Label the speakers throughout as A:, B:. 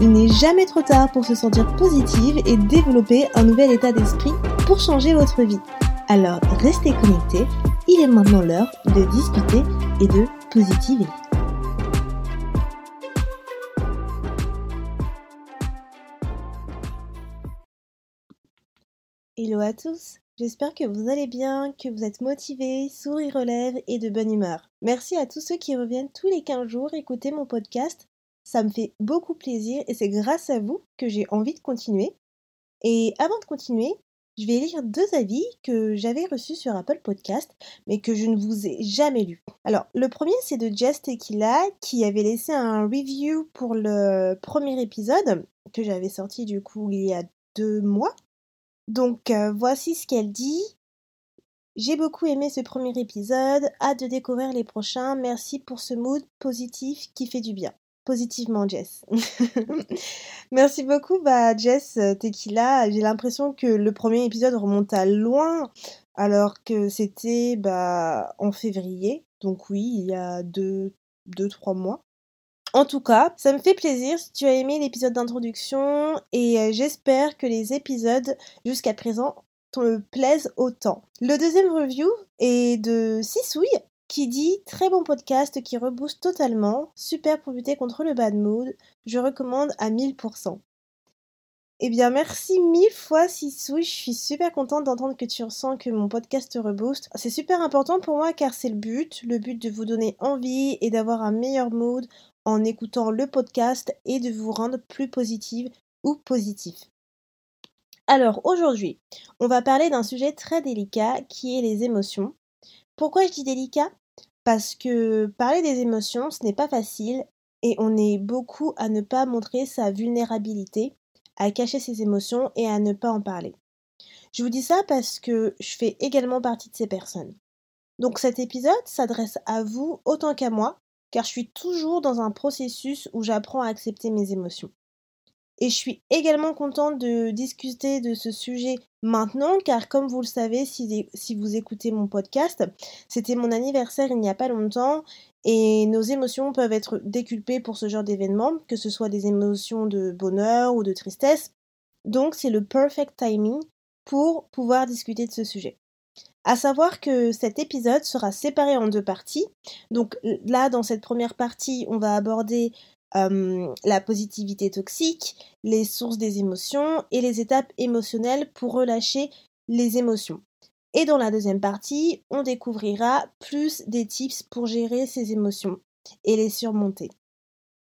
A: Il n'est jamais trop tard pour se sentir positive et développer un nouvel état d'esprit pour changer votre vie. Alors restez connectés, il est maintenant l'heure de discuter et de positiver. Hello à tous, j'espère que vous allez bien, que vous êtes motivés, sourire relève et de bonne humeur. Merci à tous ceux qui reviennent tous les 15 jours écouter mon podcast ça me fait beaucoup plaisir et c'est grâce à vous que j'ai envie de continuer. Et avant de continuer, je vais lire deux avis que j'avais reçus sur Apple Podcast, mais que je ne vous ai jamais lus. Alors, le premier, c'est de Jess Tequila, qui avait laissé un review pour le premier épisode, que j'avais sorti du coup il y a deux mois. Donc, euh, voici ce qu'elle dit. J'ai beaucoup aimé ce premier épisode, hâte de découvrir les prochains, merci pour ce mood positif qui fait du bien positivement, Jess. Merci beaucoup, bah, Jess euh, Tequila. J'ai l'impression que le premier épisode remonte à loin, alors que c'était bah, en février. Donc oui, il y a deux, deux, trois mois. En tout cas, ça me fait plaisir si tu as aimé l'épisode d'introduction et euh, j'espère que les épisodes jusqu'à présent te plaisent autant. Le deuxième review est de Sisouille qui dit très bon podcast qui rebooste totalement, super pour lutter contre le bad mood, je recommande à 1000%. Eh bien, merci mille fois, Sissou. Je suis super contente d'entendre que tu ressens que mon podcast te rebooste. C'est super important pour moi car c'est le but. Le but de vous donner envie et d'avoir un meilleur mood en écoutant le podcast et de vous rendre plus positive ou positif. Alors, aujourd'hui, on va parler d'un sujet très délicat qui est les émotions. Pourquoi je dis délicat? Parce que parler des émotions, ce n'est pas facile et on est beaucoup à ne pas montrer sa vulnérabilité, à cacher ses émotions et à ne pas en parler. Je vous dis ça parce que je fais également partie de ces personnes. Donc cet épisode s'adresse à vous autant qu'à moi, car je suis toujours dans un processus où j'apprends à accepter mes émotions. Et je suis également contente de discuter de ce sujet maintenant, car comme vous le savez, si, vous écoutez mon podcast, c'était mon anniversaire il n'y a pas longtemps, et nos émotions peuvent être déculpées pour ce genre d'événement, que ce soit des émotions de bonheur ou de tristesse. Donc c'est le perfect timing pour pouvoir discuter de ce sujet. À savoir que cet épisode sera séparé en deux parties. Donc là, dans cette première partie, on va aborder la positivité toxique, les sources des émotions et les étapes émotionnelles pour relâcher les émotions. Et dans la deuxième partie, on découvrira plus des tips pour gérer ces émotions et les surmonter.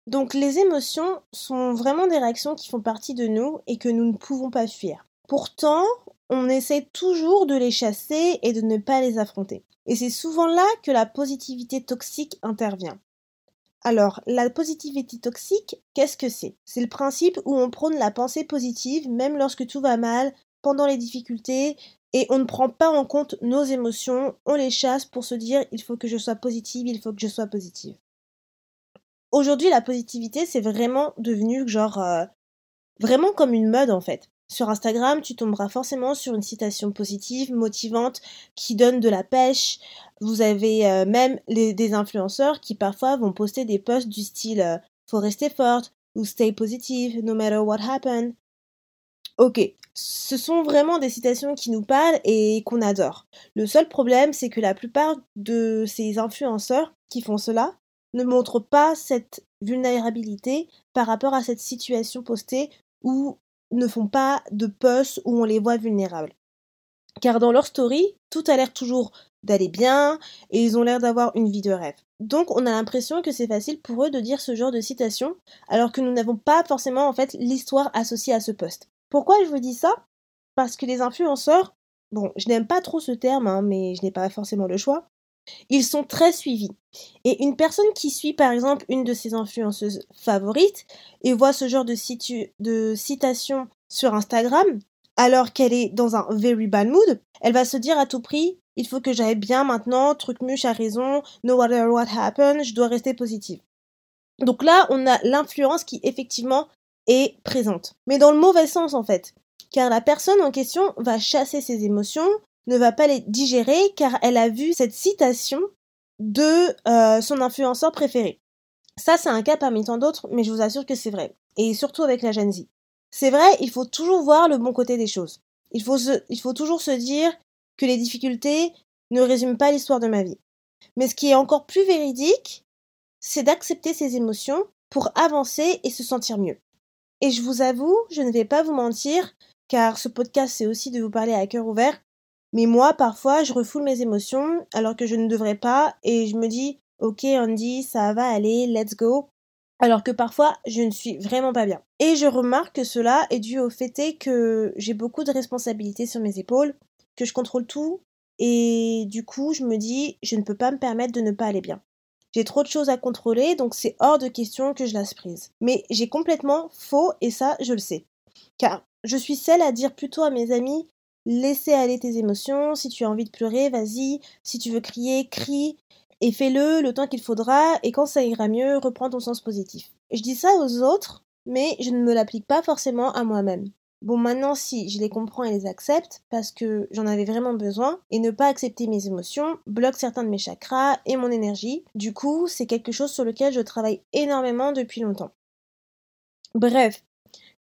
A: Donc les émotions sont vraiment des réactions qui font partie de nous et que nous ne pouvons pas fuir. Pourtant, on essaie toujours de les chasser et de ne pas les affronter. Et c'est souvent là que la positivité toxique intervient. Alors, la positivité toxique, qu'est-ce que c'est? C'est le principe où on prône la pensée positive même lorsque tout va mal, pendant les difficultés, et on ne prend pas en compte nos émotions, on les chasse pour se dire il faut que je sois positive, il faut que je sois positive. Aujourd'hui, la positivité, c'est vraiment devenu genre euh, vraiment comme une mode en fait. Sur Instagram, tu tomberas forcément sur une citation positive, motivante, qui donne de la pêche. Vous avez euh, même des influenceurs qui parfois vont poster des posts du style euh, Faut rester forte ou Stay positive, no matter what happen. Ok, ce sont vraiment des citations qui nous parlent et qu'on adore. Le seul problème, c'est que la plupart de ces influenceurs qui font cela ne montrent pas cette vulnérabilité par rapport à cette situation postée où ne font pas de posts où on les voit vulnérables. Car dans leur story, tout a l'air toujours d'aller bien et ils ont l'air d'avoir une vie de rêve. Donc on a l'impression que c'est facile pour eux de dire ce genre de citation alors que nous n'avons pas forcément en fait l'histoire associée à ce post. Pourquoi je vous dis ça? Parce que les influenceurs, bon, je n'aime pas trop ce terme, hein, mais je n'ai pas forcément le choix. Ils sont très suivis. Et une personne qui suit par exemple une de ses influenceuses favorites et voit ce genre de, citation sur Instagram, alors qu'elle est dans un very bad mood, elle va se dire à tout prix il faut que j'aille bien maintenant, truc muche a raison, no matter what happens, je dois rester positive. Donc là, on a l'influence qui effectivement est présente. Mais dans le mauvais sens en fait. Car la personne en question va chasser ses émotions, ne va pas les digérer car elle a vu cette citation de euh, son influenceur préféré. Ça, c'est un cas parmi tant d'autres, mais je vous assure que c'est vrai. Et surtout avec la Gen Z. C'est vrai, il faut toujours voir le bon côté des choses. Il faut, il faut toujours se dire que les difficultés ne résument pas l'histoire de ma vie. Mais ce qui est encore plus véridique, c'est d'accepter ses émotions pour avancer et se sentir mieux. Et je vous avoue, je ne vais pas vous mentir, car ce podcast c'est aussi de vous parler à cœur ouvert, mais moi parfois je refoule mes émotions alors que je ne devrais pas et je me dis ok Andy ça va aller, let's go, alors que parfois je ne suis vraiment pas bien. Et je remarque que cela est dû au fait que j'ai beaucoup de responsabilités sur mes épaules, que je contrôle tout, et du coup je me dis je ne peux pas me permettre de ne pas aller bien. J'ai trop de choses à contrôler, donc c'est hors de question que je laisse prise. Mais j'ai complètement faux, et ça, je le sais. Car je suis celle à dire plutôt à mes amis laissez aller tes émotions, si tu as envie de pleurer, vas-y, si tu veux crier, crie, et fais-le le temps qu'il faudra, et quand ça ira mieux, reprends ton sens positif. Je dis ça aux autres, mais je ne me l'applique pas forcément à moi-même. Bon, maintenant, si je les comprends et les accepte, parce que j'en avais vraiment besoin, et ne pas accepter mes émotions bloque certains de mes chakras et mon énergie. Du coup, c'est quelque chose sur lequel je travaille énormément depuis longtemps. Bref,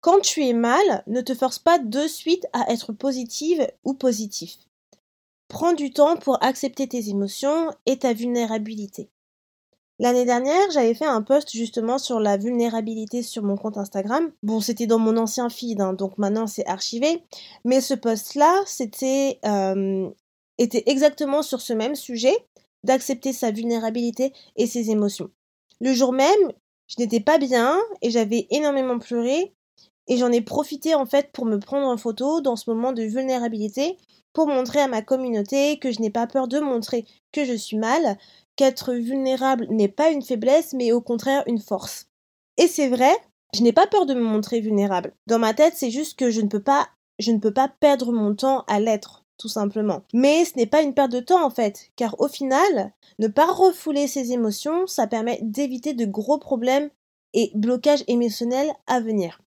A: quand tu es mal, ne te force pas de suite à être positive ou positif. Prends du temps pour accepter tes émotions et ta vulnérabilité. L'année dernière, j'avais fait un post justement sur la vulnérabilité sur mon compte Instagram. Bon, c'était dans mon ancien feed, hein, donc maintenant c'est archivé. Mais ce post-là, c'était euh, était exactement sur ce même sujet, d'accepter sa vulnérabilité et ses émotions. Le jour même, je n'étais pas bien et j'avais énormément pleuré. Et j'en ai profité en fait pour me prendre en photo dans ce moment de vulnérabilité pour montrer à ma communauté que je n'ai pas peur de montrer que je suis mal, qu'être vulnérable n'est pas une faiblesse, mais au contraire une force. Et c'est vrai, je n'ai pas peur de me montrer vulnérable. Dans ma tête, c'est juste que je ne peux pas, je ne peux pas perdre mon temps à l'être, tout simplement. Mais ce n'est pas une perte de temps en fait, car au final, ne pas refouler ses émotions, ça permet d'éviter de gros problèmes et blocages émotionnels à venir.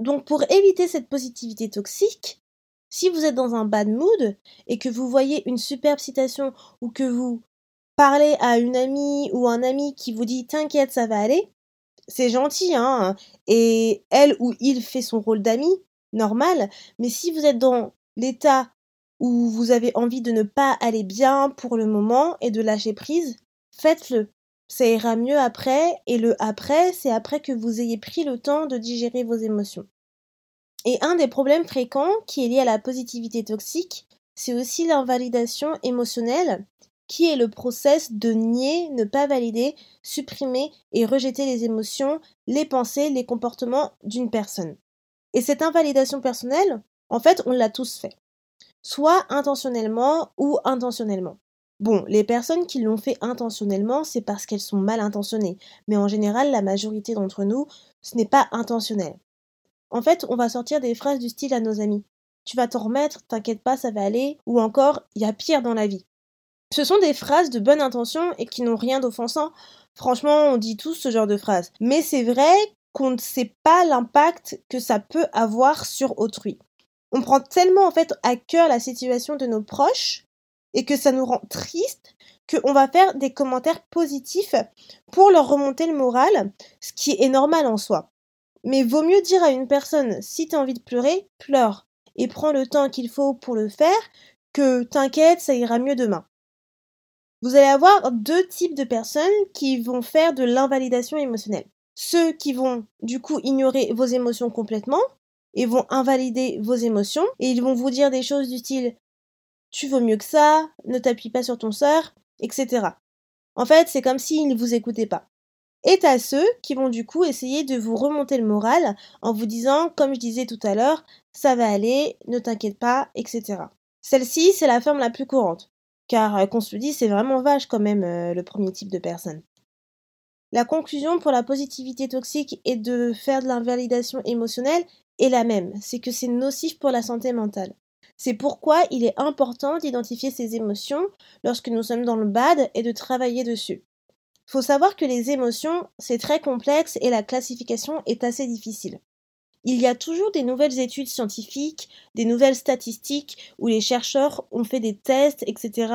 A: Donc pour éviter cette positivité toxique, si vous êtes dans un bad mood et que vous voyez une superbe citation ou que vous parler à une amie ou un ami qui vous dit t'inquiète, ça va aller, c'est gentil, hein, et elle ou il fait son rôle d'ami, normal, mais si vous êtes dans l'état où vous avez envie de ne pas aller bien pour le moment et de lâcher prise, faites-le. Ça ira mieux après, et le après, c'est après que vous ayez pris le temps de digérer vos émotions. Et un des problèmes fréquents qui est lié à la positivité toxique, c'est aussi l'invalidation émotionnelle qui est le process de nier, ne pas valider, supprimer et rejeter les émotions, les pensées, les comportements d'une personne. Et cette invalidation personnelle, en fait, on l'a tous fait. Soit intentionnellement ou intentionnellement. Bon, les personnes qui l'ont fait intentionnellement, c'est parce qu'elles sont mal intentionnées. Mais en général, la majorité d'entre nous, ce n'est pas intentionnel. En fait, on va sortir des phrases du style à nos amis. Tu vas t'en remettre, t'inquiète pas, ça va aller. Ou encore, il y a pire dans la vie. Ce sont des phrases de bonne intention et qui n'ont rien d'offensant. Franchement, on dit tous ce genre de phrases. Mais c'est vrai qu'on ne sait pas l'impact que ça peut avoir sur autrui. On prend tellement en fait à cœur la situation de nos proches et que ça nous rend triste qu'on va faire des commentaires positifs pour leur remonter le moral, ce qui est normal en soi. Mais vaut mieux dire à une personne si tu as envie de pleurer, pleure et prends le temps qu'il faut pour le faire que t'inquiète, ça ira mieux demain. Vous allez avoir deux types de personnes qui vont faire de l'invalidation émotionnelle. Ceux qui vont du coup ignorer vos émotions complètement et vont invalider vos émotions et ils vont vous dire des choses du tu vaux mieux que ça, ne t'appuie pas sur ton sort, etc. En fait, c'est comme s'ils ne vous écoutaient pas. Et à ceux qui vont du coup essayer de vous remonter le moral en vous disant, comme je disais tout à l'heure, ça va aller, ne t'inquiète pas, etc. Celle-ci, c'est la forme la plus courante car euh, qu'on se le dise, c'est vraiment vache quand même euh, le premier type de personne. La conclusion pour la positivité toxique et de faire de l'invalidation émotionnelle est la même, c'est que c'est nocif pour la santé mentale. C'est pourquoi il est important d'identifier ses émotions lorsque nous sommes dans le bad et de travailler dessus. Faut savoir que les émotions, c'est très complexe et la classification est assez difficile. Il y a toujours des nouvelles études scientifiques, des nouvelles statistiques où les chercheurs ont fait des tests, etc.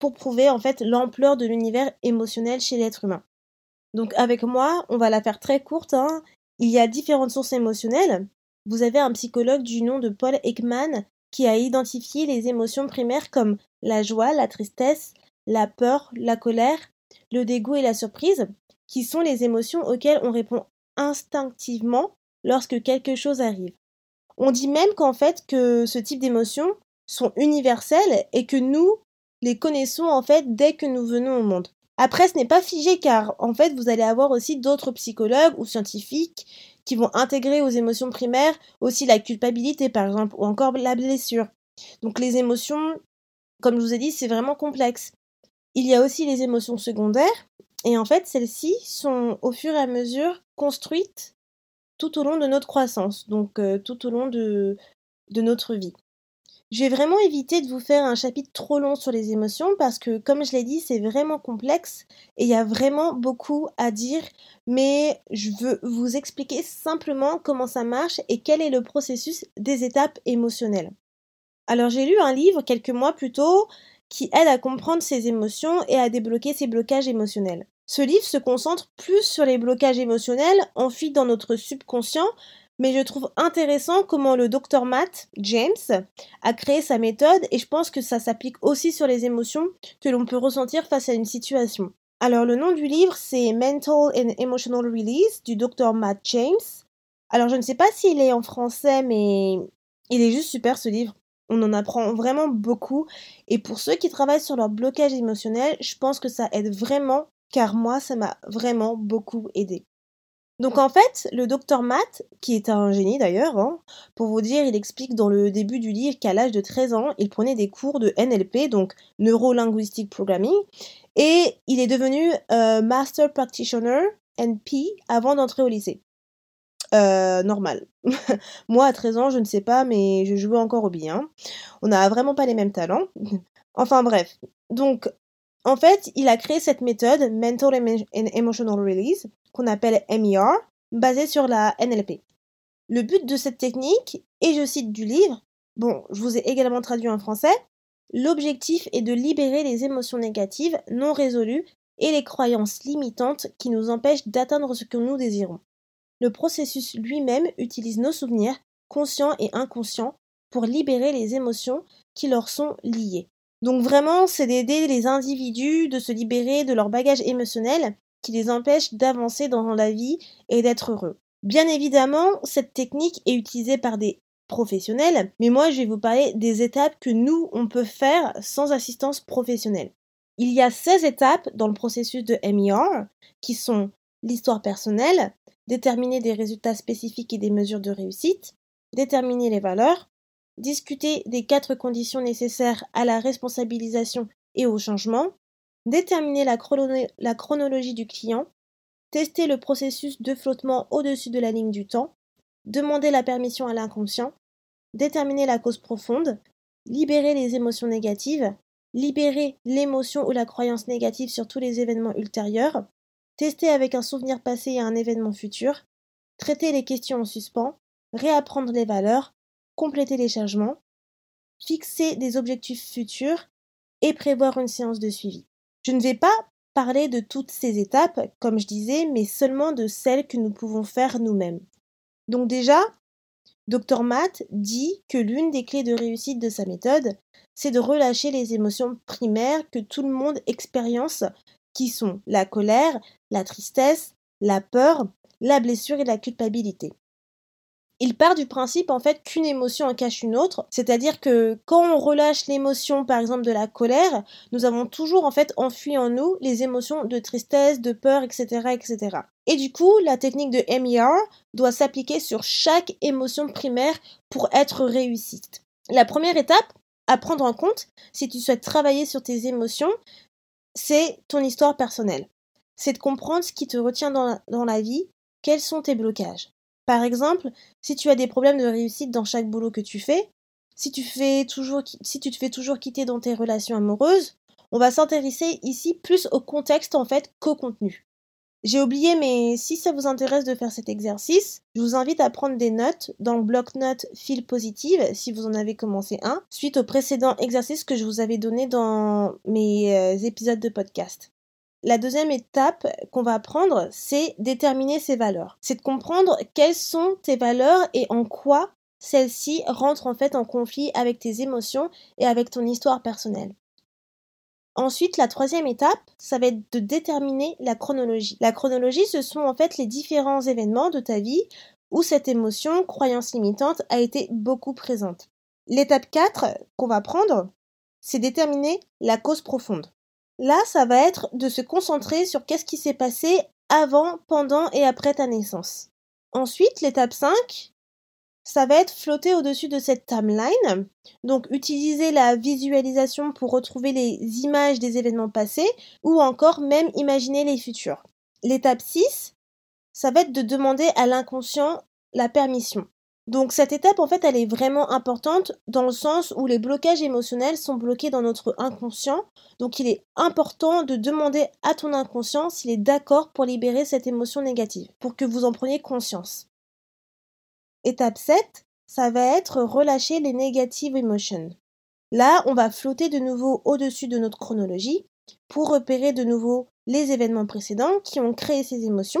A: pour prouver en fait l'ampleur de l'univers émotionnel chez l'être humain. Donc avec moi, on va la faire très courte. Hein. Il y a différentes sources émotionnelles. Vous avez un psychologue du nom de Paul Ekman qui a identifié les émotions primaires comme la joie, la tristesse, la peur, la colère, le dégoût et la surprise, qui sont les émotions auxquelles on répond instinctivement lorsque quelque chose arrive. On dit même qu'en fait que ce type d'émotions sont universelles et que nous les connaissons en fait dès que nous venons au monde. Après, ce n'est pas figé car en fait vous allez avoir aussi d'autres psychologues ou scientifiques qui vont intégrer aux émotions primaires aussi la culpabilité par exemple ou encore la blessure. Donc les émotions, comme je vous ai dit, c'est vraiment complexe. Il y a aussi les émotions secondaires et en fait celles-ci sont au fur et à mesure construites tout au long de notre croissance, donc euh, tout au long de, de notre vie. Je vais vraiment éviter de vous faire un chapitre trop long sur les émotions parce que, comme je l'ai dit, c'est vraiment complexe et il y a vraiment beaucoup à dire, mais je veux vous expliquer simplement comment ça marche et quel est le processus des étapes émotionnelles. Alors j'ai lu un livre quelques mois plus tôt qui aide à comprendre ses émotions et à débloquer ses blocages émotionnels. Ce livre se concentre plus sur les blocages émotionnels enfuis dans notre subconscient, mais je trouve intéressant comment le docteur Matt James a créé sa méthode et je pense que ça s'applique aussi sur les émotions que l'on peut ressentir face à une situation. Alors le nom du livre c'est Mental and Emotional Release du docteur Matt James. Alors je ne sais pas s'il est en français mais il est juste super ce livre. On en apprend vraiment beaucoup et pour ceux qui travaillent sur leur blocage émotionnel, je pense que ça aide vraiment car moi, ça m'a vraiment beaucoup aidé. Donc en fait, le docteur Matt, qui est un génie d'ailleurs, hein, pour vous dire, il explique dans le début du livre qu'à l'âge de 13 ans, il prenait des cours de NLP, donc Neuro-Linguistic Programming, et il est devenu euh, Master Practitioner NP avant d'entrer au lycée. Euh, normal. Moi, à 13 ans, je ne sais pas, mais je jouais encore au billes. Hein. On n'a vraiment pas les mêmes talents. enfin bref. Donc, en fait, il a créé cette méthode Mental and Emotional Release, qu'on appelle MER, basée sur la NLP. Le but de cette technique, et je cite du livre, bon, je vous ai également traduit en français, l'objectif est de libérer les émotions négatives non résolues et les croyances limitantes qui nous empêchent d'atteindre ce que nous désirons. Le processus lui-même utilise nos souvenirs, conscients et inconscients, pour libérer les émotions qui leur sont liées. Donc vraiment, c'est d'aider les individus de se libérer de leur bagage émotionnel qui les empêche d'avancer dans la vie et d'être heureux. Bien évidemment, cette technique est utilisée par des professionnels, mais moi je vais vous parler des étapes que nous, on peut faire sans assistance professionnelle. Il y a 16 étapes dans le processus de MER qui sont l'histoire personnelle, déterminer des résultats spécifiques et des mesures de réussite, déterminer les valeurs, discuter des quatre conditions nécessaires à la responsabilisation et au changement, déterminer la, chronologie du client, tester le processus de flottement au-dessus de la ligne du temps, demander la permission à l'inconscient, déterminer la cause profonde, libérer les émotions négatives, libérer l'émotion ou la croyance négative sur tous les événements ultérieurs, tester avec un souvenir passé et un événement futur, traiter les questions en suspens, réapprendre les valeurs, compléter les changements, fixer des objectifs futurs et prévoir une séance de suivi. Je ne vais pas parler de toutes ces étapes, comme je disais, mais seulement de celles que nous pouvons faire nous-mêmes. Donc déjà, Dr Matt dit que l'une des clés de réussite de sa méthode, c'est de relâcher les émotions primaires que tout le monde expérience, qui sont la colère, la tristesse, la peur, la blessure et la culpabilité. Il part du principe en fait qu'une émotion en cache une autre, c'est-à-dire que quand on relâche l'émotion par exemple de la colère, nous avons toujours en fait enfui en nous les émotions de tristesse, de peur, etc. etc. Et du coup, la technique de MER doit s'appliquer sur chaque émotion primaire pour être réussite. La première étape, à prendre en compte si tu souhaites travailler sur tes émotions, c'est ton histoire personnelle. C'est de comprendre ce qui te retient dans la, dans la vie, quels sont tes blocages. Par exemple, si tu as des problèmes de réussite dans chaque boulot que tu fais, si tu, te fais toujours quitter dans tes relations amoureuses, on va s'intéresser ici plus au contexte en fait qu'au contenu. J'ai oublié, mais si ça vous intéresse de faire cet exercice, je vous invite à prendre des notes dans le bloc-notes fil positive si vous en avez commencé un, suite au précédent exercice que je vous avais donné dans mes euh, épisodes de podcast. La deuxième étape qu'on va prendre, c'est déterminer ses valeurs. C'est de comprendre quelles sont tes valeurs et en quoi celles-ci rentrent en fait en conflit avec tes émotions et avec ton histoire personnelle. Ensuite, la troisième étape, ça va être de déterminer la chronologie. La chronologie, ce sont en fait les différents événements de ta vie où cette émotion, croyance limitante, a été beaucoup présente. L'étape 4 qu'on va prendre, c'est déterminer la cause profonde. Là, ça va être de se concentrer sur qu'est-ce qui s'est passé avant, pendant et après ta naissance. Ensuite, l'étape 5, ça va être flotter au-dessus de cette timeline. Donc utiliser la visualisation pour retrouver les images des événements passés ou encore même imaginer les futurs. L'étape 6, ça va être de demander à l'inconscient la permission. Donc cette étape en fait elle est vraiment importante dans le sens où les blocages émotionnels sont bloqués dans notre inconscient. Donc il est important de demander à ton inconscient s'il est d'accord pour libérer cette émotion négative, pour que vous en preniez conscience. Étape 7, ça va être relâcher les negative emotions. Là, on va flotter de nouveau au-dessus de notre chronologie pour repérer de nouveau les événements précédents qui ont créé ces émotions.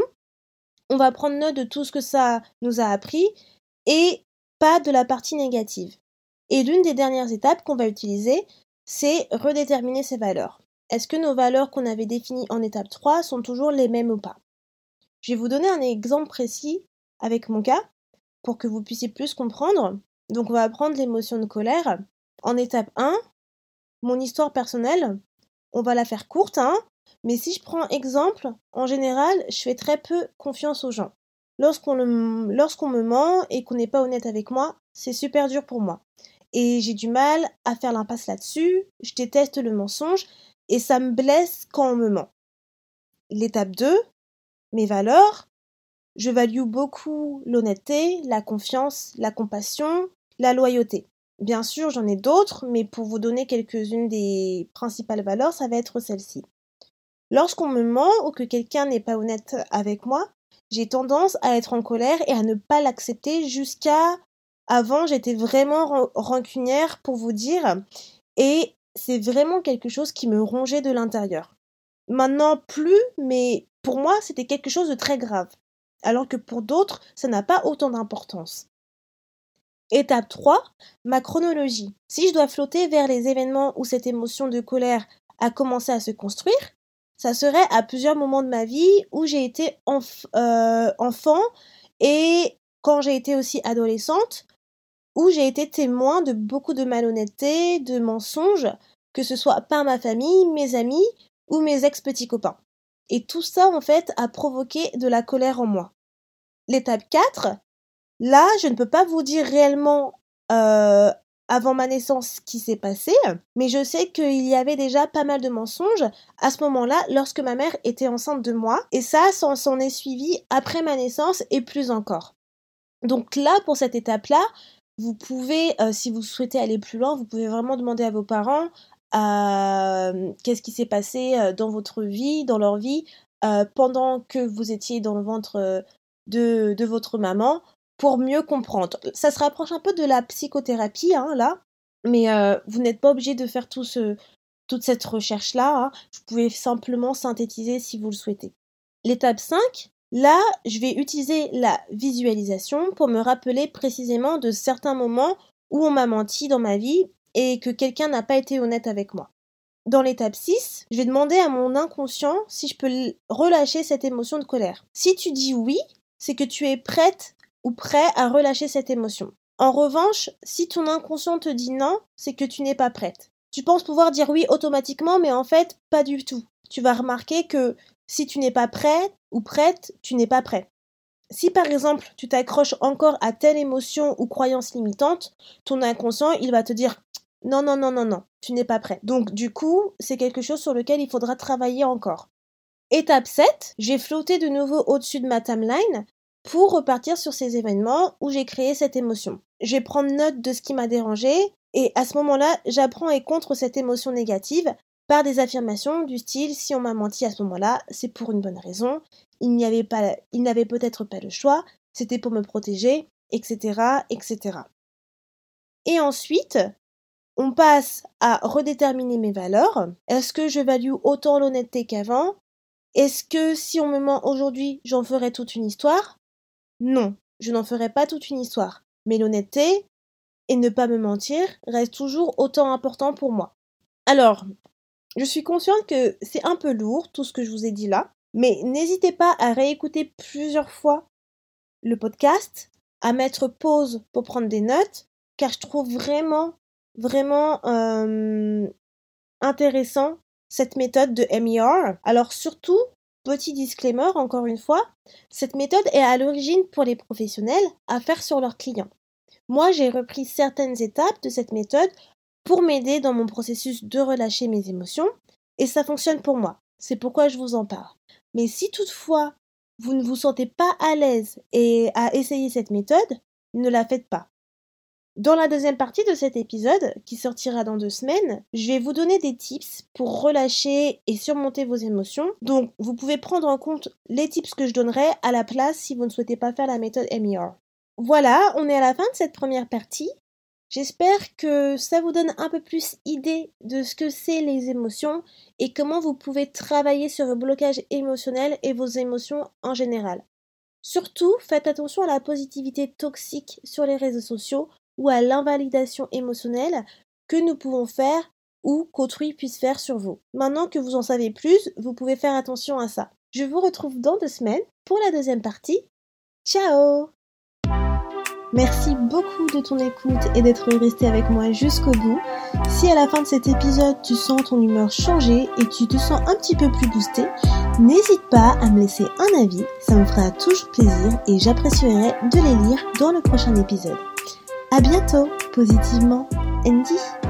A: On va prendre note de tout ce que ça nous a appris et pas de la partie négative. Et l'une des dernières étapes qu'on va utiliser, c'est redéterminer ces valeurs. Est-ce que nos valeurs qu'on avait définies en étape 3 sont toujours les mêmes ou pas? Je vais vous donner un exemple précis avec mon cas pour que vous puissiez plus comprendre. Donc on va prendre l'émotion de colère. En étape 1, mon histoire personnelle, on va la faire courte, hein, mais si je prends exemple, en général, je fais très peu confiance aux gens. Lorsqu'on me ment et qu'on n'est pas honnête avec moi, c'est super dur pour moi. Et j'ai du mal à faire l'impasse là-dessus, je déteste le mensonge, et ça me blesse quand on me ment. L'étape 2, mes valeurs, je value beaucoup l'honnêteté, la confiance, la compassion, la loyauté. Bien sûr, j'en ai d'autres, mais pour vous donner quelques-unes des principales valeurs, ça va être celle-ci. Lorsqu'on me ment ou que quelqu'un n'est pas honnête avec moi, j'ai tendance à être en colère et à ne pas l'accepter jusqu'à avant, j'étais vraiment rancunière pour vous dire et c'est vraiment quelque chose qui me rongeait de l'intérieur. Maintenant plus, mais pour moi, c'était quelque chose de très grave alors que pour d'autres, ça n'a pas autant d'importance. Étape 3, ma chronologie. Si je dois flotter vers les événements où cette émotion de colère a commencé à se construire, ça serait à plusieurs moments de ma vie où j'ai été euh, enfant et quand j'ai été aussi adolescente, où j'ai été témoin de beaucoup de malhonnêteté, de mensonges, que ce soit par ma famille, mes amis ou mes ex-petits copains. Et tout ça, en fait, a provoqué de la colère en moi. L'étape 4, là, je ne peux pas vous dire réellement euh, avant ma naissance ce qui s'est passé, mais je sais qu'il y avait déjà pas mal de mensonges à ce moment-là lorsque ma mère était enceinte de moi, et ça s'en est suivi après ma naissance et plus encore. Donc là, pour cette étape-là, vous pouvez, euh, si vous souhaitez aller plus loin, vous pouvez vraiment demander à vos parents euh, qu'est-ce qui s'est passé euh, dans votre vie, dans leur vie, pendant que vous étiez dans le ventre de, votre maman, pour mieux comprendre. Ça se rapproche un peu de la psychothérapie, hein, là, mais vous n'êtes pas obligé de faire tout ce, toute cette recherche-là. Hein. Vous pouvez simplement synthétiser si vous le souhaitez. L'étape 5, là, je vais utiliser la visualisation pour me rappeler précisément de certains moments où on m'a menti dans ma vie et que quelqu'un n'a pas été honnête avec moi. Dans l'étape 6, je vais demander à mon inconscient si je peux relâcher cette émotion de colère. Si tu dis oui, c'est que tu es prête ou prêt à relâcher cette émotion. En revanche, si ton inconscient te dit non, c'est que tu n'es pas prête. Tu penses pouvoir dire oui automatiquement, mais en fait, pas du tout. Tu vas remarquer que si tu n'es pas prête ou prête, tu n'es pas prêt. Si par exemple tu t'accroches encore à telle émotion ou croyance limitante, ton inconscient il va te dire Non, non, non, non, non, tu n'es pas prêt. Donc du coup, c'est quelque chose sur lequel il faudra travailler encore. Étape 7, j'ai flotté de nouveau au-dessus de ma timeline pour repartir sur ces événements où j'ai créé cette émotion. Je vais prendre note de ce qui m'a dérangé et à ce moment-là, j'apprends et contre cette émotion négative par des affirmations du style si on m'a menti à ce moment-là, c'est pour une bonne raison, il n'y avait pas il n'avait peut-être pas le choix, c'était pour me protéger, etc., etc. Et ensuite, on passe à redéterminer mes valeurs. Est-ce que je value autant l'honnêteté qu'avant? Est-ce que si on me ment aujourd'hui, j'en ferai toute une histoire? Non, je n'en ferai pas toute une histoire. Mais l'honnêteté et ne pas me mentir reste toujours autant important pour moi. Alors, je suis consciente que c'est un peu lourd tout ce que je vous ai dit là, mais n'hésitez pas à réécouter plusieurs fois le podcast, à mettre pause pour prendre des notes, car je trouve vraiment, vraiment euh, intéressant cette méthode de MER. Alors surtout, petit disclaimer encore une fois, cette méthode est à l'origine pour les professionnels à faire sur leurs clients. Moi, j'ai repris certaines étapes de cette méthode pour m'aider dans mon processus de relâcher mes émotions, et ça fonctionne pour moi. C'est pourquoi je vous en parle. Mais si toutefois vous ne vous sentez pas à l'aise et à essayer cette méthode, ne la faites pas. Dans la deuxième partie de cet épisode, qui sortira dans deux semaines, je vais vous donner des tips pour relâcher et surmonter vos émotions. Donc, vous pouvez prendre en compte les tips que je donnerai à la place si vous ne souhaitez pas faire la méthode MER. Voilà, on est à la fin de cette première partie. J'espère que ça vous donne un peu plus idée de ce que c'est les émotions et comment vous pouvez travailler sur le blocage émotionnel et vos émotions en général. Surtout, faites attention à la positivité toxique sur les réseaux sociaux ou à l'invalidation émotionnelle que nous pouvons faire ou qu'autrui puisse faire sur vous. Maintenant que vous en savez plus, vous pouvez faire attention à ça. Je vous retrouve dans deux semaines pour la deuxième partie. Ciao Merci beaucoup de ton écoute et d'être resté avec moi jusqu'au bout. Si à la fin de cet épisode tu sens ton humeur changer et tu te sens un petit peu plus boosté, n'hésite pas à me laisser un avis, ça me fera toujours plaisir et j'apprécierai de les lire dans le prochain épisode. À bientôt, positivement, Andy.